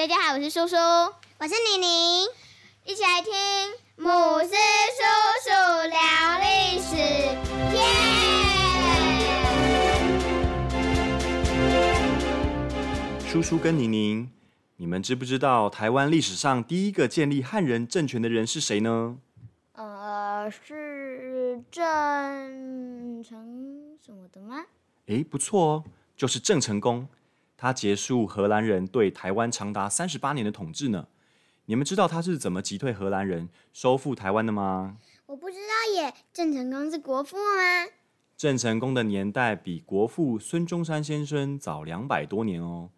大家好，我是叔叔，我是妮妮，一起来听姆斯叔叔聊历史，耶！叔叔跟宁宁，你们知不知道台湾历史上第一个建立汉人政权的人是谁呢？呃，是郑成什么的吗？诶，不错哦，就是郑成功。他结束荷兰人对台湾长达三十八年的统治呢。你们知道他是怎么击退荷兰人、收复台湾的吗？我不知道耶。郑成功是国父吗？郑成功的年代比国父孙中山先生早两百多年哦。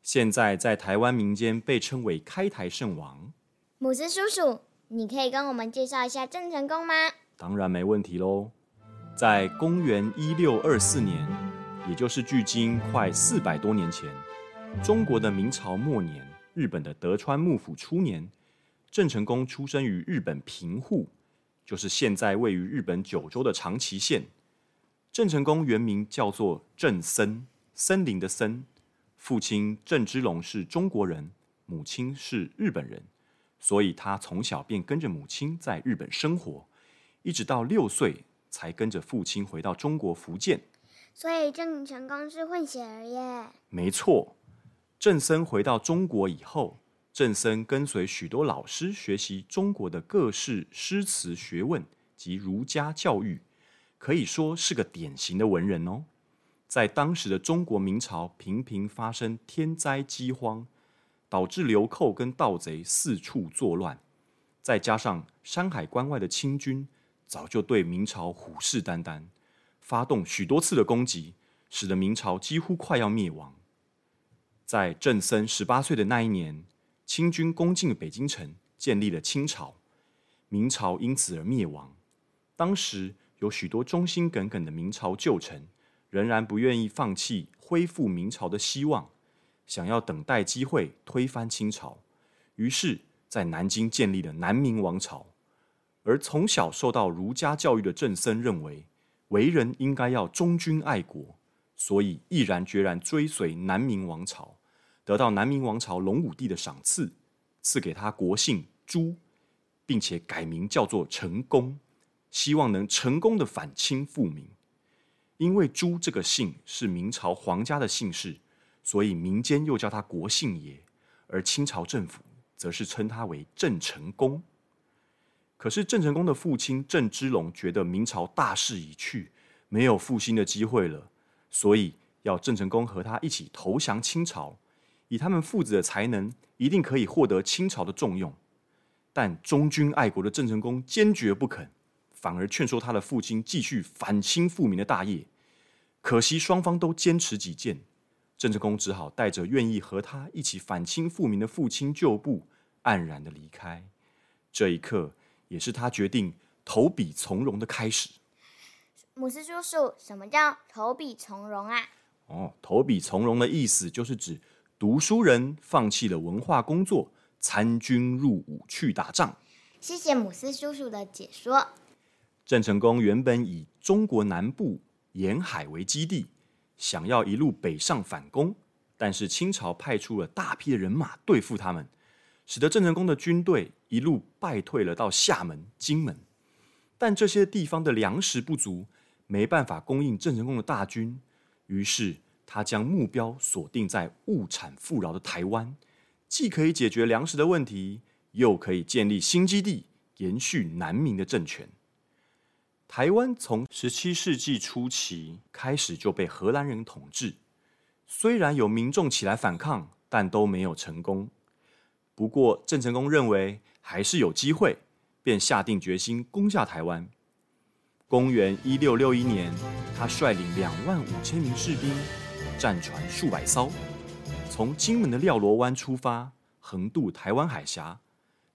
现在在台湾民间被称为开台圣王。姆斯叔叔，你可以跟我们介绍一下郑成功吗？当然没问题喽。在公元一六二四年。也就是距今快四百多年前，中国的明朝末年，日本的德川幕府初年，郑成功出生于日本平户，就是现在位于日本九州的长崎县。郑成功原名叫做郑森，森林的森。父亲郑芝龙是中国人，母亲是日本人，所以他从小便跟着母亲在日本生活，一直到六岁才跟着父亲回到中国福建。所以郑成功是混血儿耶。没错，郑森回到中国以后，郑森跟随许多老师学习中国的各式诗词学问及儒家教育，可以说是个典型的文人哦。在当时的中国明朝，频频发生天灾饥荒，导致流寇跟盗贼四处作乱，再加上山海关外的清军早就对明朝虎视眈眈。发动许多次的攻击，使得明朝几乎快要灭亡。在郑森十八岁的那一年，清军攻进北京城，建立了清朝，明朝因此而灭亡。当时有许多忠心耿耿的明朝旧臣，仍然不愿意放弃恢复明朝的希望，想要等待机会推翻清朝。于是，在南京建立了南明王朝。而从小受到儒家教育的郑森认为。为人应该要忠君爱国，所以毅然决然追随南明王朝，得到南明王朝隆武帝的赏赐，赐给他国姓朱，并且改名叫做成功，希望能成功的反清复明。因为朱这个姓是明朝皇家的姓氏，所以民间又叫他国姓爷，而清朝政府则是称他为郑成功。可是郑成功的父亲郑芝龙觉得明朝大势已去，没有复兴的机会了，所以要郑成功和他一起投降清朝。以他们父子的才能，一定可以获得清朝的重用。但忠君爱国的郑成功坚决不肯，反而劝说他的父亲继续反清复明的大业。可惜双方都坚持己见，郑成功只好带着愿意和他一起反清复明的父亲旧部，黯然的离开。这一刻。也是他决定投笔从戎的开始。姆斯叔叔，什么叫投笔从戎啊？哦，投笔从戎的意思就是指读书人放弃了文化工作，参军入伍去打仗。谢谢姆斯叔叔的解说。郑成功原本以中国南部沿海为基地，想要一路北上反攻，但是清朝派出了大批的人马对付他们。使得郑成功的军队一路败退了到厦门、金门，但这些地方的粮食不足，没办法供应郑成功的大军。于是他将目标锁定在物产富饶的台湾，既可以解决粮食的问题，又可以建立新基地，延续南明的政权。台湾从十七世纪初期开始就被荷兰人统治，虽然有民众起来反抗，但都没有成功。不过，郑成功认为还是有机会，便下定决心攻下台湾。公元一六六一年，他率领两万五千名士兵，战船数百艘，从金门的廖罗湾出发，横渡台湾海峡，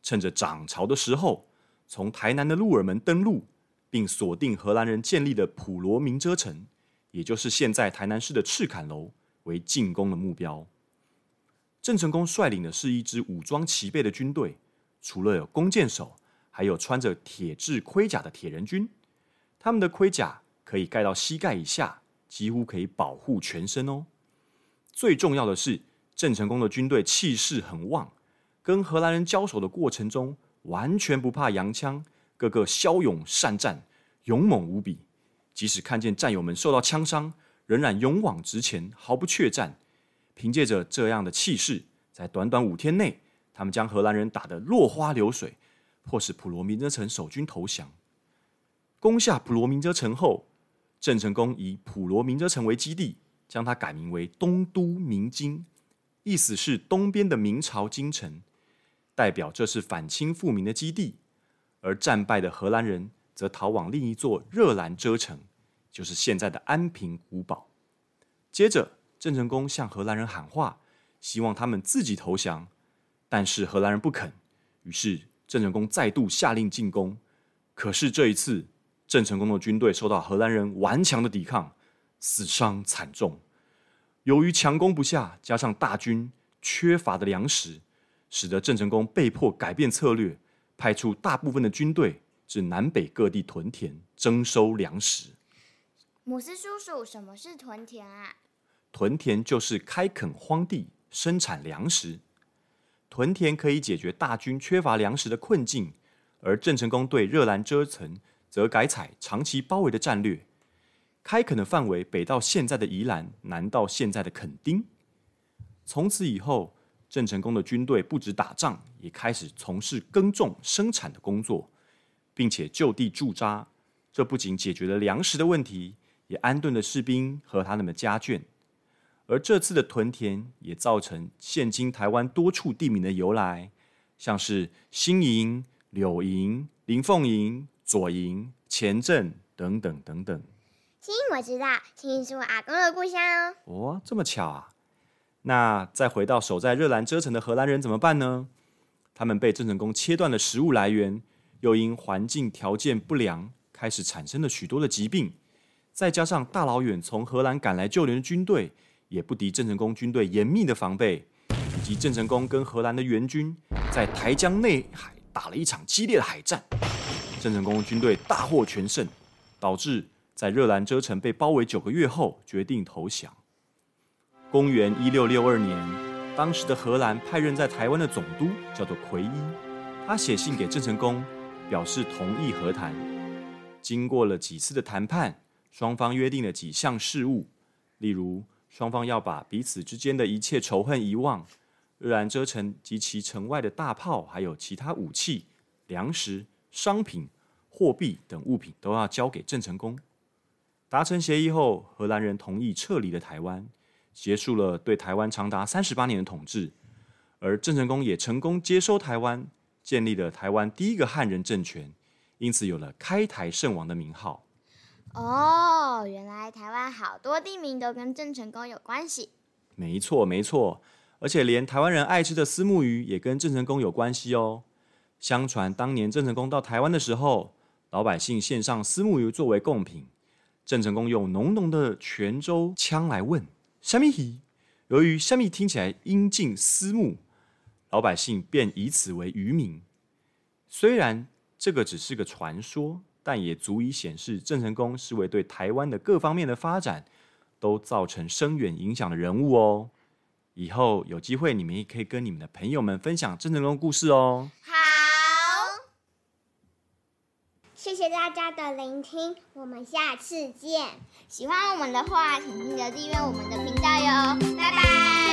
趁着涨潮的时候，从台南的鹿耳门登陆，并锁定荷兰人建立的普罗明遮城，也就是现在台南市的赤坎楼，为进攻的目标。郑成功率领的是一支武装齐备的军队，除了有弓箭手，还有穿着铁质盔甲的铁人军。他们的盔甲可以盖到膝盖以下，几乎可以保护全身哦。最重要的是，郑成功的军队气势很旺，跟荷兰人交手的过程中完全不怕洋枪，个个骁勇善战，勇猛无比。即使看见战友们受到枪伤，仍然勇往直前，毫不怯战。凭借着这样的气势，在短短五天内，他们将荷兰人打得落花流水，迫使普罗民遮城守军投降。攻下普罗民遮城后，郑成功以普罗民遮城为基地，将它改名为东都明京，意思是东边的明朝京城，代表这是反清复明的基地。而战败的荷兰人则逃往另一座热兰遮城，就是现在的安平古堡。接着。郑成功向荷兰人喊话，希望他们自己投降，但是荷兰人不肯。于是郑成功再度下令进攻。可是这一次，郑成功的军队受到荷兰人顽强的抵抗，死伤惨重。由于强攻不下，加上大军缺乏的粮食，使得郑成功被迫改变策略，派出大部分的军队至南北各地屯田征收粮食。姆斯叔叔，什么是屯田啊？屯田就是开垦荒地，生产粮食。屯田可以解决大军缺乏粮食的困境，而郑成功对热兰遮城则改采长期包围的战略，开垦的范围北到现在的宜兰，南到现在的垦丁。从此以后，郑成功的军队不止打仗，也开始从事耕种生产的工作，并且就地驻扎。这不仅解决了粮食的问题，也安顿了士兵和他们的家眷。而这次的屯田也造成现今台湾多处地名的由来，像是新营、柳营、林凤营、左营、前镇等等等等。新营我知道，新营是我阿公的故乡哦。哦，这么巧啊！那再回到守在热兰遮城的荷兰人怎么办呢？他们被郑成功切断了食物来源，又因环境条件不良，开始产生了许多的疾病，再加上大老远从荷兰赶来救援的军队。也不敌郑成功军队严密的防备，以及郑成功跟荷兰的援军在台江内海打了一场激烈的海战，郑成功军队大获全胜，导致在热兰遮城被包围九个月后决定投降。公元一六六二年，当时的荷兰派任在台湾的总督叫做奎伊，他写信给郑成功，表示同意和谈。经过了几次的谈判，双方约定了几项事务，例如。双方要把彼此之间的一切仇恨遗忘，热兰遮城及其城外的大炮，还有其他武器、粮食、商品、货币等物品都要交给郑成功。达成协议后，荷兰人同意撤离了台湾，结束了对台湾长达三十八年的统治。而郑成功也成功接收台湾，建立了台湾第一个汉人政权，因此有了开台圣王的名号。哦，原来台湾好多地名都跟郑成功有关系。没错，没错，而且连台湾人爱吃的丝木鱼也跟郑成功有关系哦。相传当年郑成功到台湾的时候，老百姓献上丝木鱼作为贡品，郑成功用浓浓的泉州腔来问“虾米鱼”，由于“虾米”听起来音近丝木，老百姓便以此为渔名。虽然这个只是个传说。但也足以显示郑成功是位对台湾的各方面的发展都造成深远影响的人物哦。以后有机会，你们也可以跟你们的朋友们分享郑成功故事哦。好，谢谢大家的聆听，我们下次见。喜欢我们的话，请记得订阅我们的频道哟。拜拜。